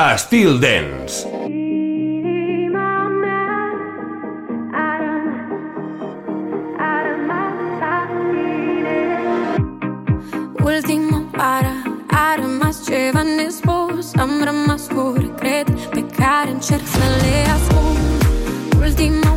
a Still Dance. Ultima oară a rămas ceva nespus. Am rămas cu regret pe care încerc să le ascund. Ultima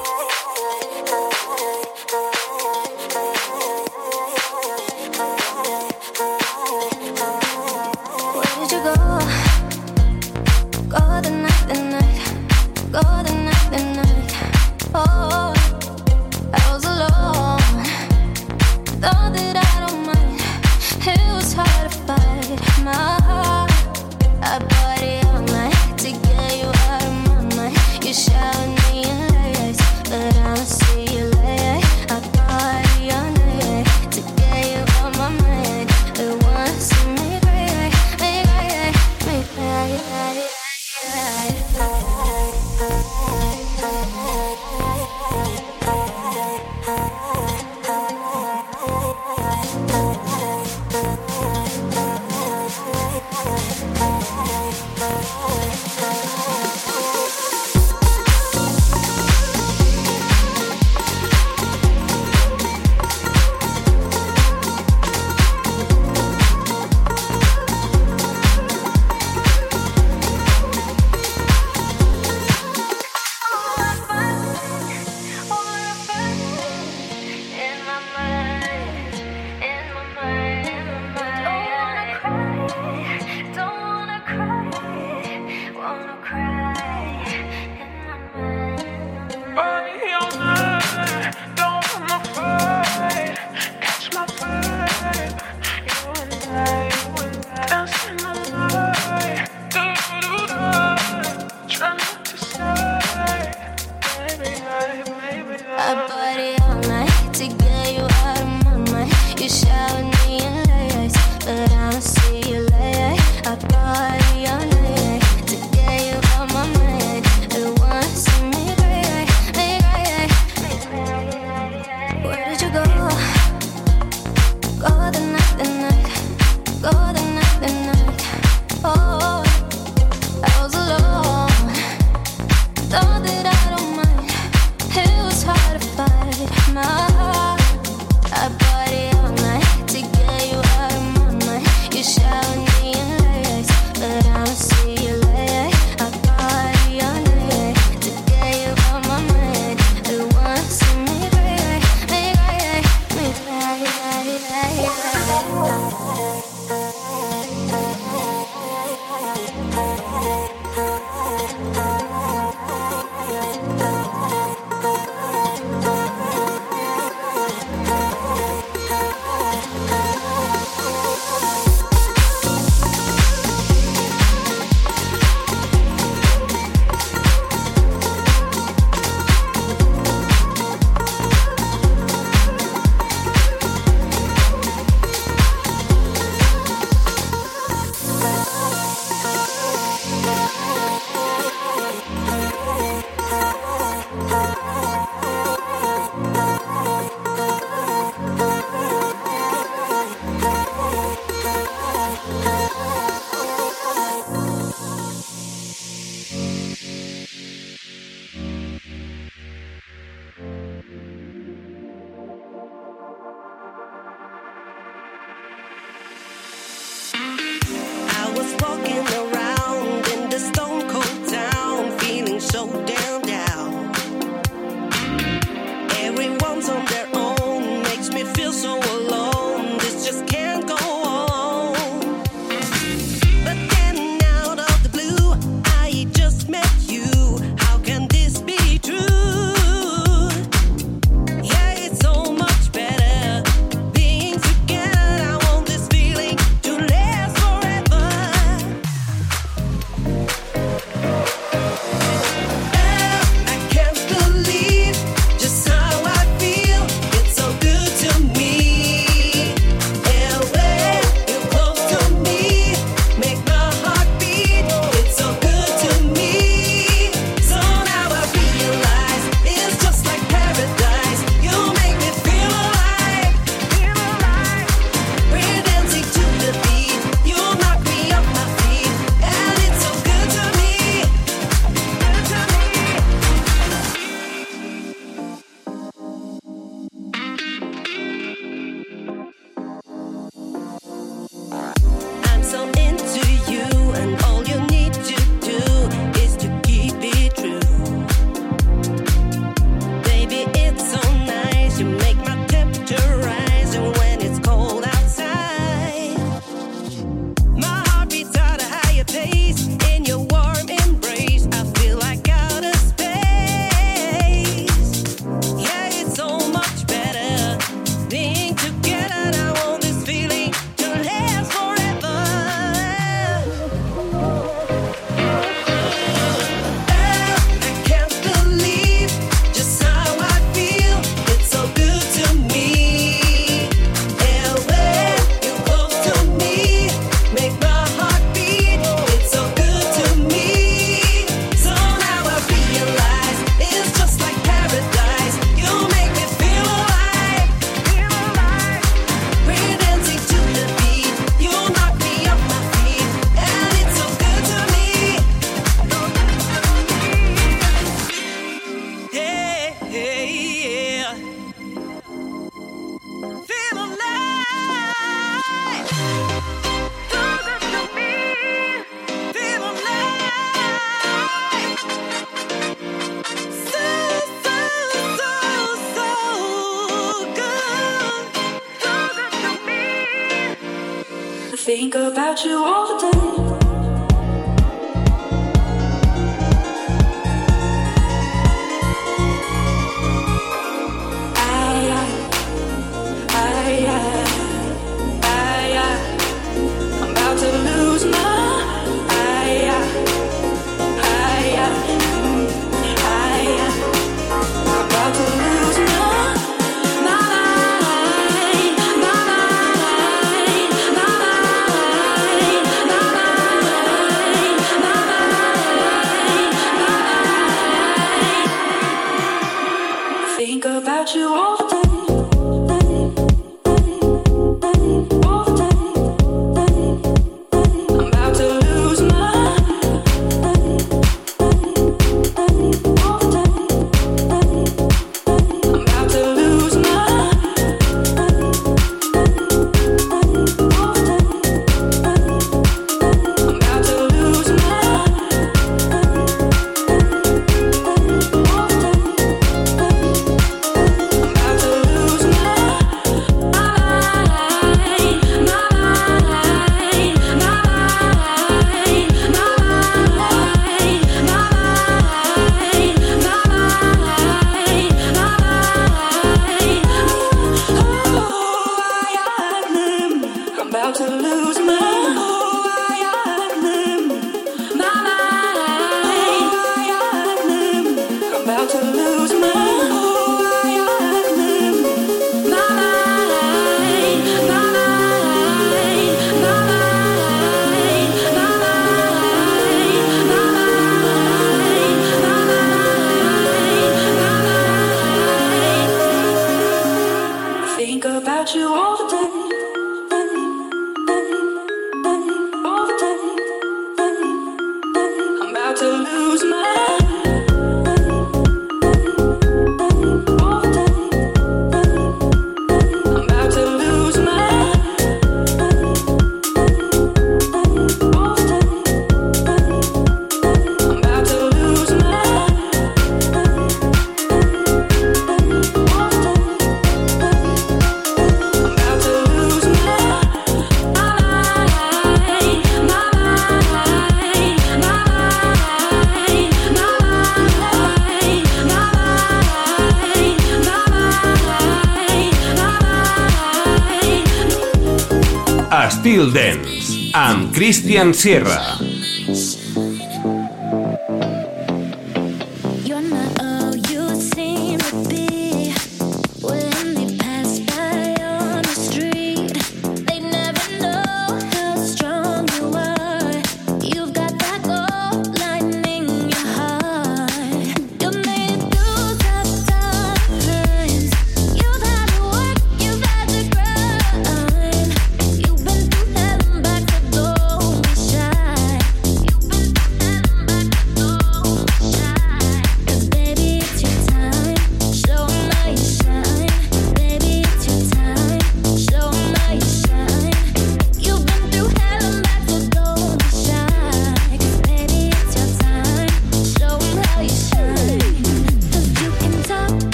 Estil Dance amb Christian Sierra.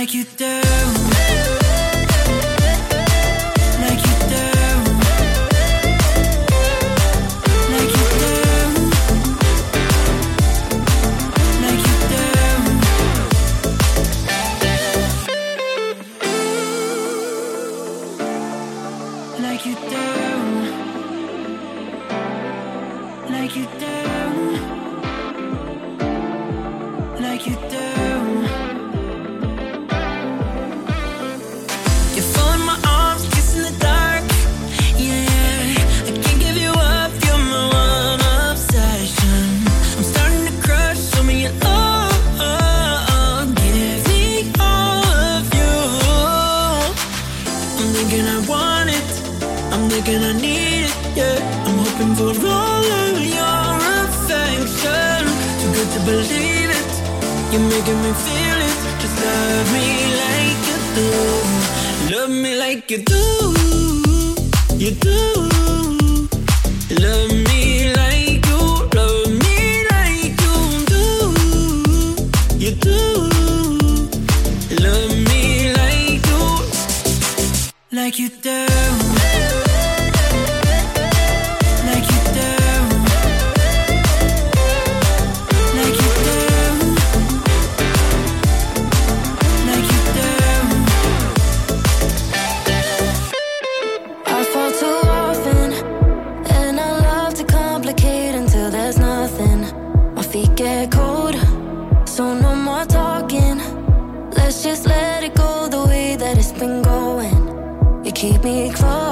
Like you do. Keep me close.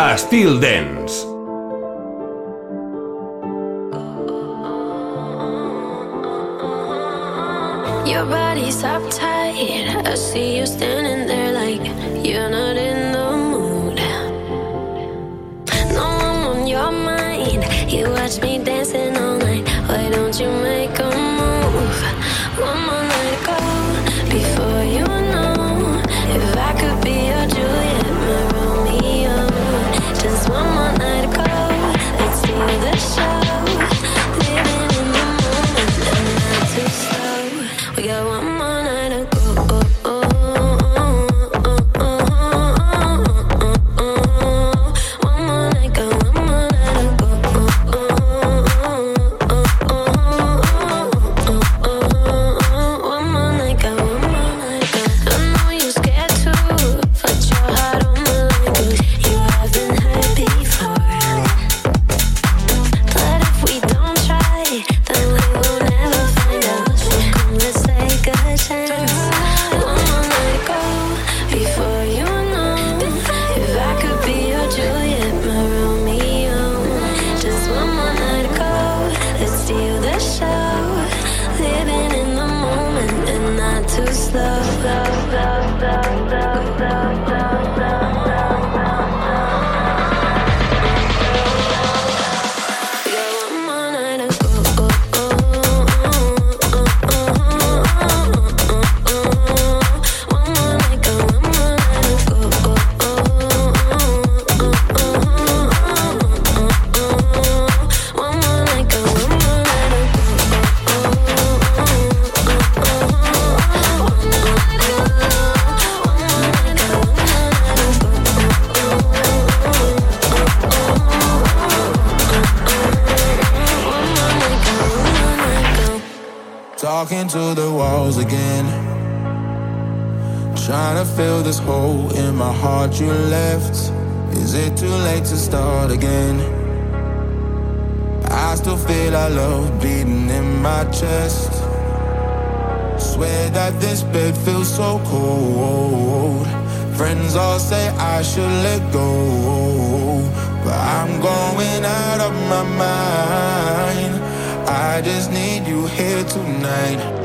Estil Dance. Your body's uptight. I see you standing there like you're not fill this hole in my heart you left? Is it too late to start again? I still feel our love beating in my chest. Swear that this bed feels so cold. Friends all say I should let go. But I'm going out of my mind. I just need you here tonight.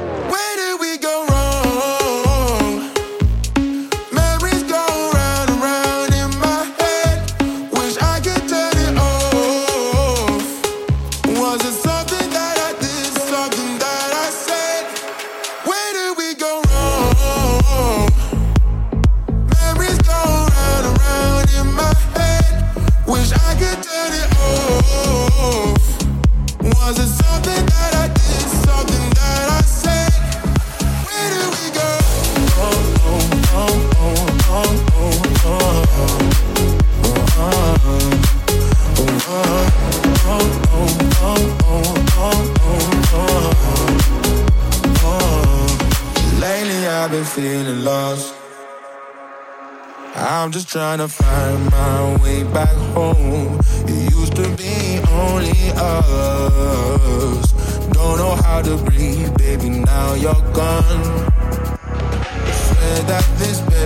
trying to find my way back home. It used to be only us. Don't know how to breathe, baby. Now you're gone. Swear that this. Baby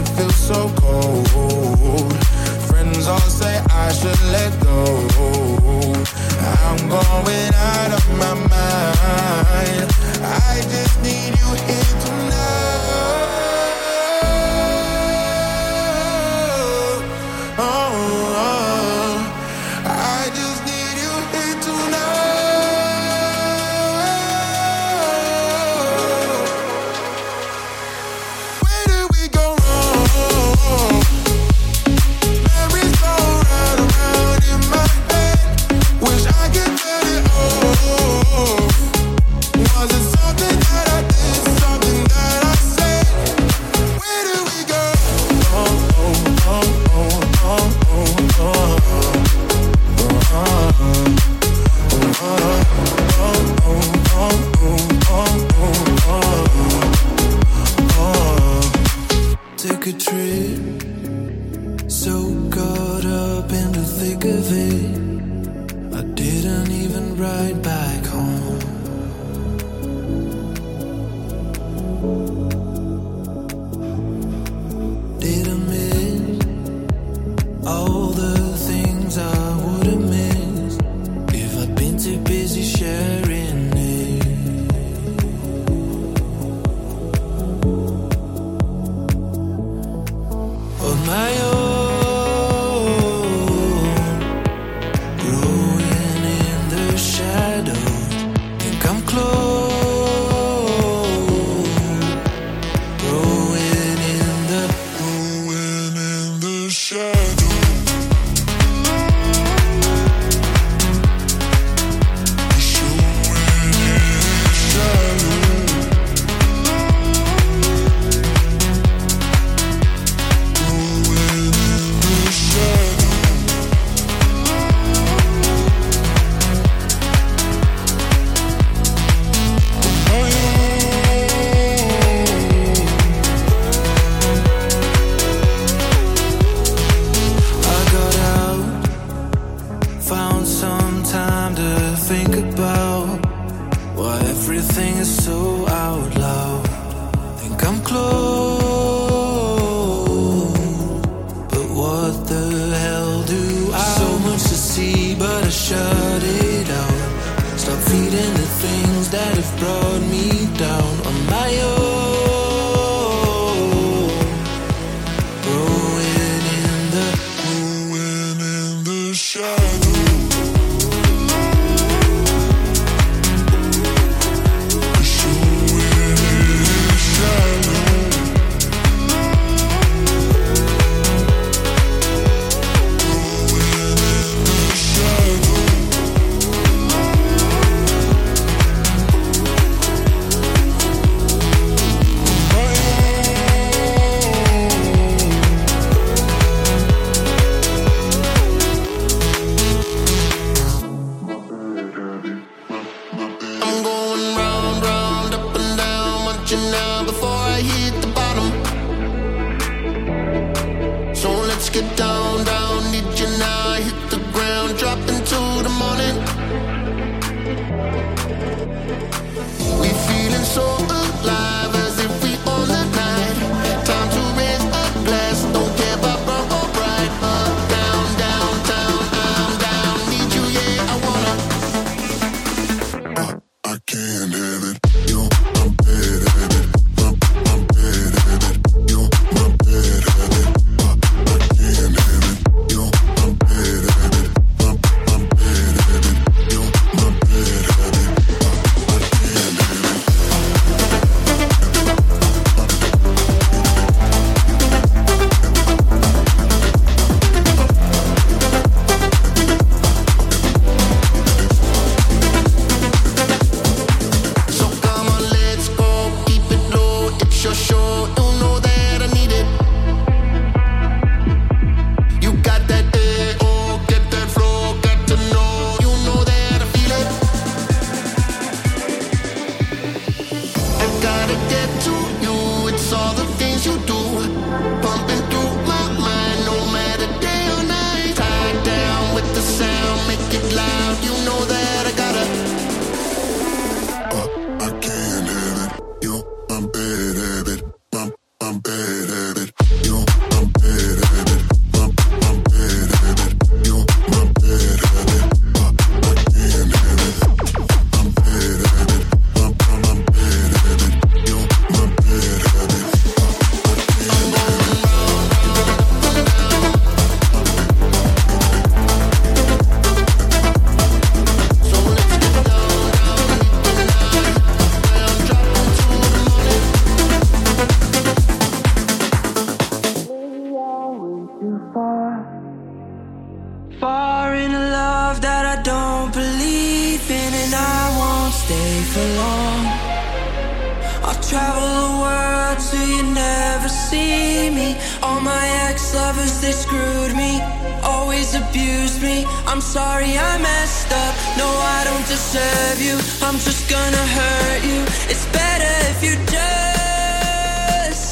travel the world so you never see me. All my ex lovers, they screwed me, always abused me. I'm sorry I messed up. No, I don't deserve you. I'm just gonna hurt you. It's better if you just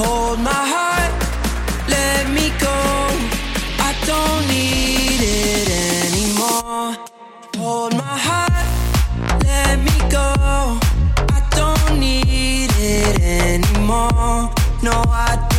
hold my heart, No, I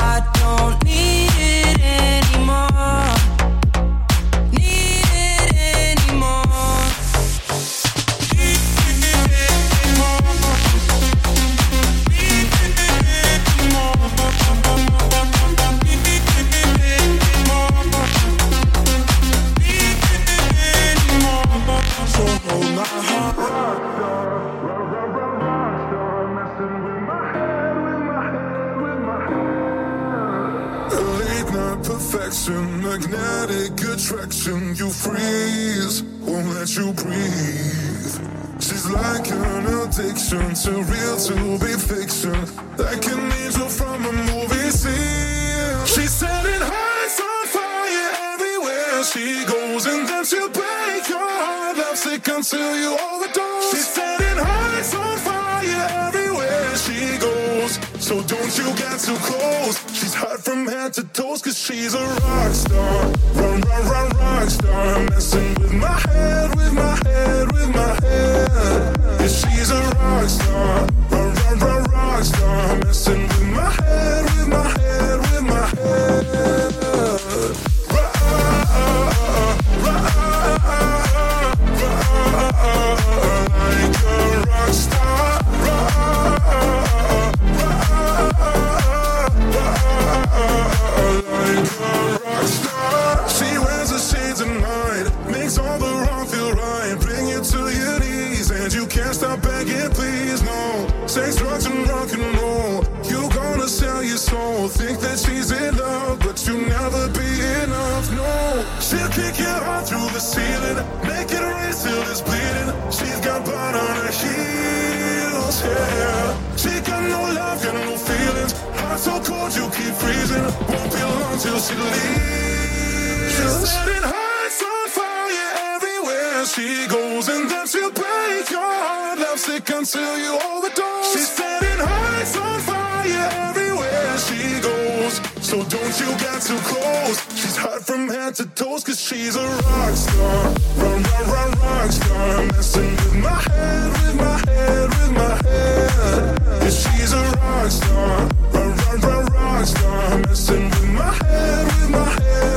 I don't it's bleeding. She's got blood on her heels, yeah. She got no love, got no feelings. Heart so cold, you keep freezing. Won't be long till she leaves. She's setting hearts on fire everywhere she goes, and then she'll break your heart. Love sick until you overdose. She's setting hearts on fire everywhere she goes. So don't you get too close. She's hot from head to toes, cause she's a rock star. Run, run, run, rock star. Messing with my head, with my head, with my head. Yeah, she's a rock star. Run, run, run, rock star. Messing with my head, with my head,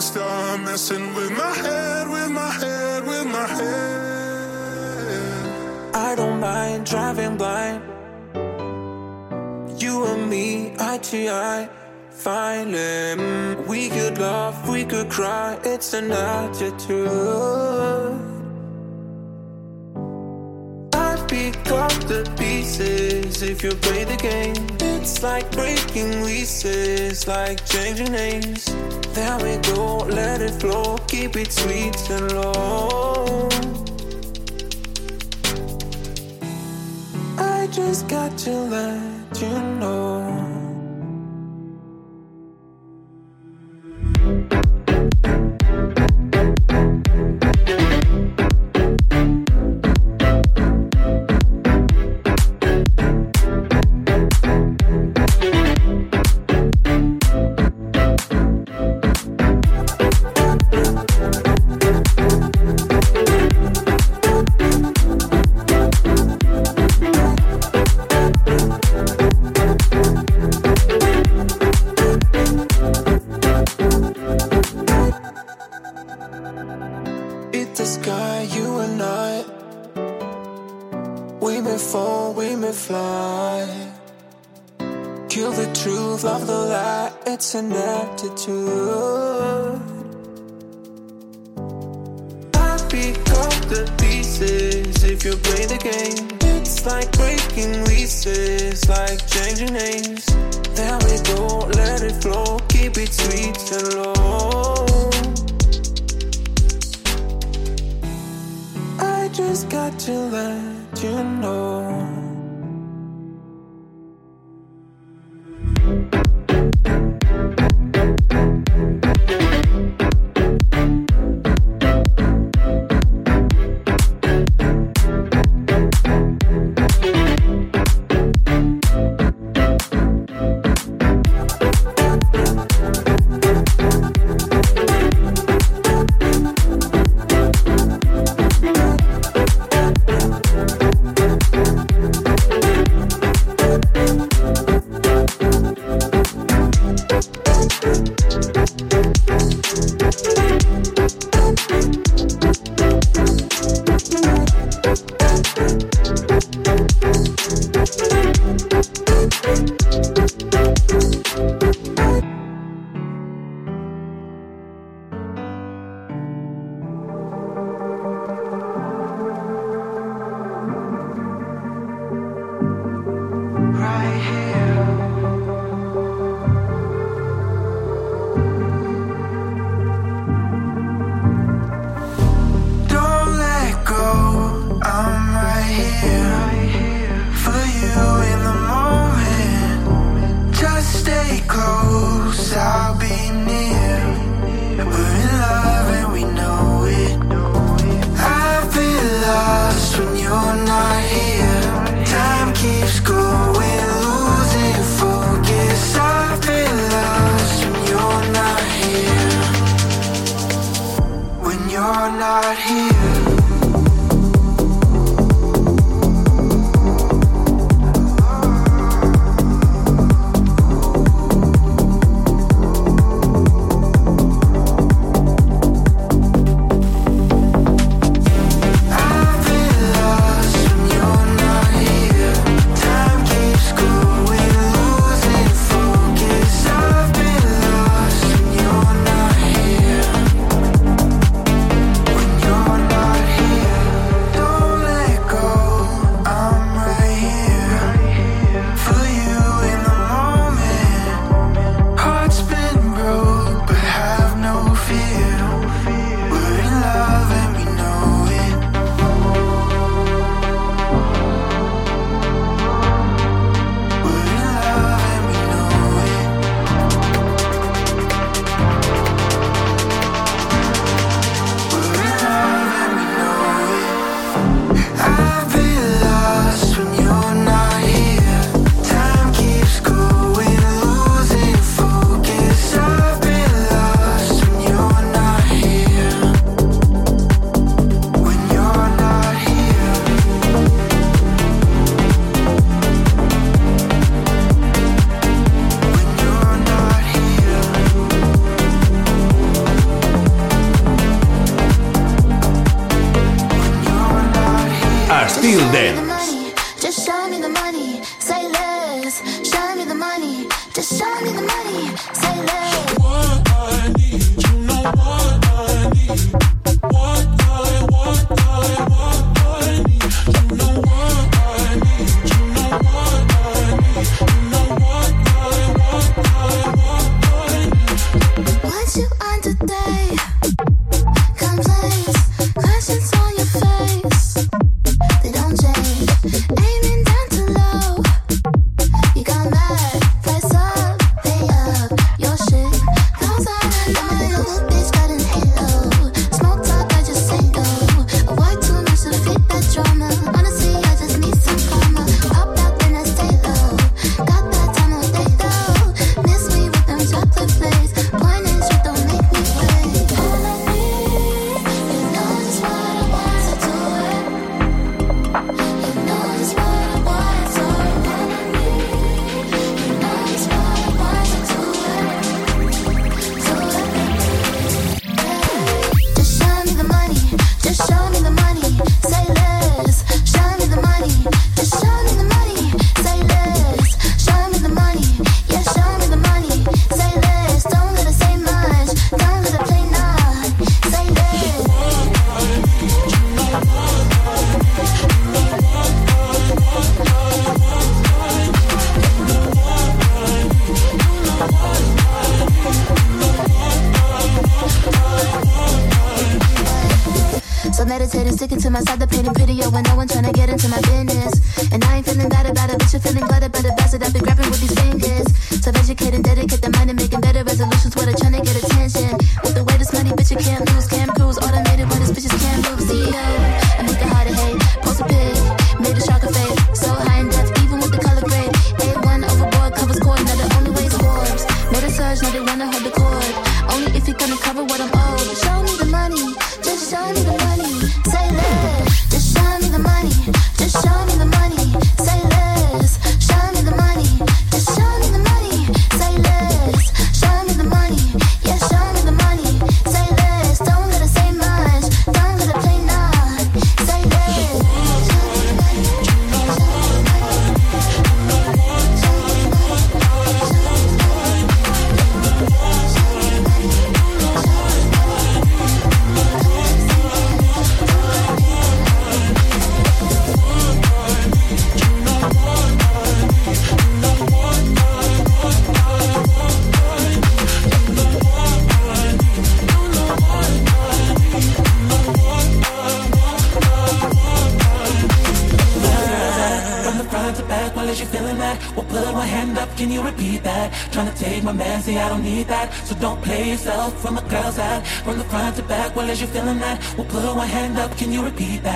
and start messing with my head, with my head, with my head. I don't mind driving blind. You and me, eye to eye. Finally, we could laugh, we could cry. It's an attitude. Cut the pieces if you play the game. It's like breaking leases, like changing names. There we go, let it flow, keep it sweet and low. I just got to let you know.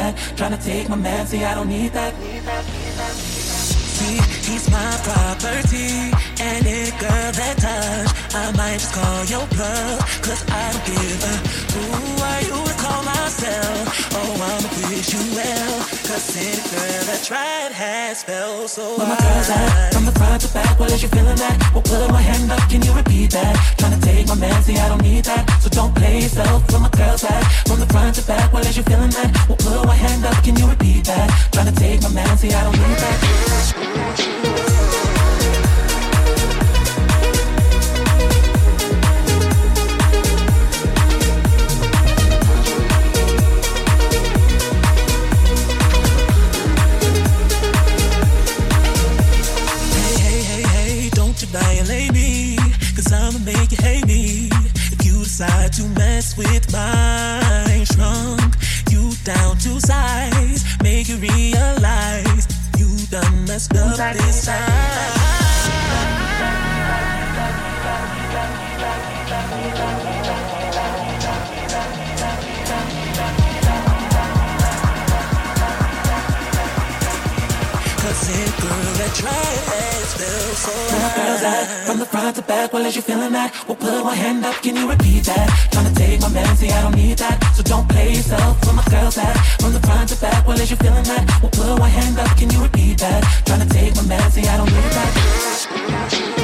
back. Trying take my man, see, I don't need that. Need. See, he's my property, and it girl that touch. I might just call your bluff, cause I don't give a who are you to call myself. Oh, I'ma wish you well, cause any girl that tried has felt so Where my girl's at, from the front to back, what is you feeling that? Well, pulling my hand up, can you repeat that? Tryna take my man, see, I don't need that. Don't play yourself, put my girls back From the front to back, well as you feeling that We'll put our hand up, can you repeat that? Trying to take my man, see I don't need that mess with my trunk. You down to size, make you realize you done messed up this time. Girls from the front to back, well, is you feeling that? We'll put one hand up, can you repeat that? Trying to take my man, see, I don't need that. So don't play yourself when my girls at. From the front to back, well, is you feeling that? We'll put one hand up, can you repeat that? Trying to take my man, see, I don't need that.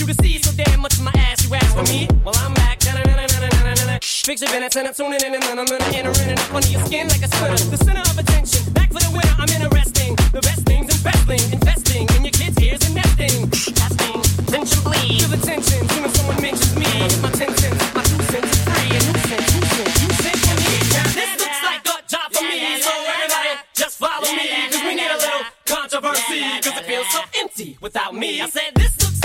you to see so damn much in my ass. You ask for me? Well, I'm back. Fix your minutes and I'm tuning in and then I'm gonna enter in and up under your skin like a splinter. The center of attention. Back for the winner, I'm interesting. The best things investing, investing in your kids' ears and nesting. Testing, tension bleed. Feel attention. tension soon as someone mentions me. My ten cents, my two cents is free. And you cent, you cent, you cent for me. Now this looks like a job for me. So everybody, just follow me. Cause we need a little controversy. Cause it feels so empty without me. I said this looks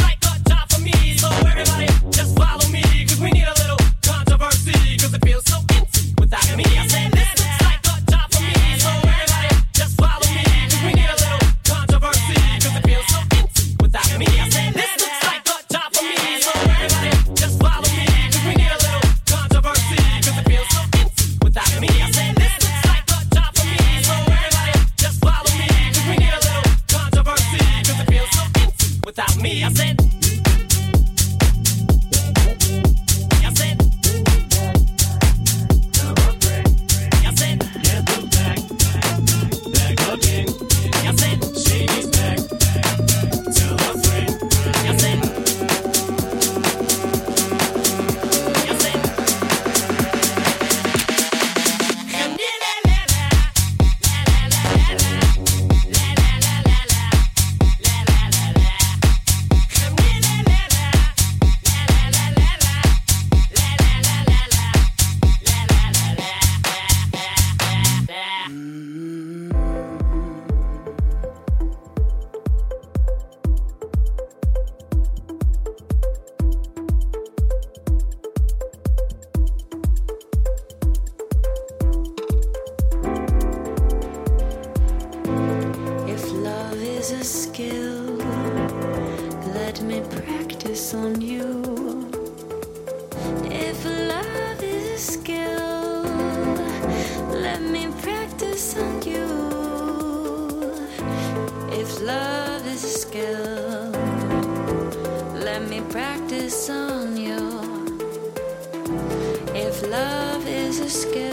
just follow me, cause we need a little controversy, cause it feels so empty without me. a skill. Let me practice on you. If love is a skill, let me practice on you. If love is a skill, let me practice on you. If love is a skill,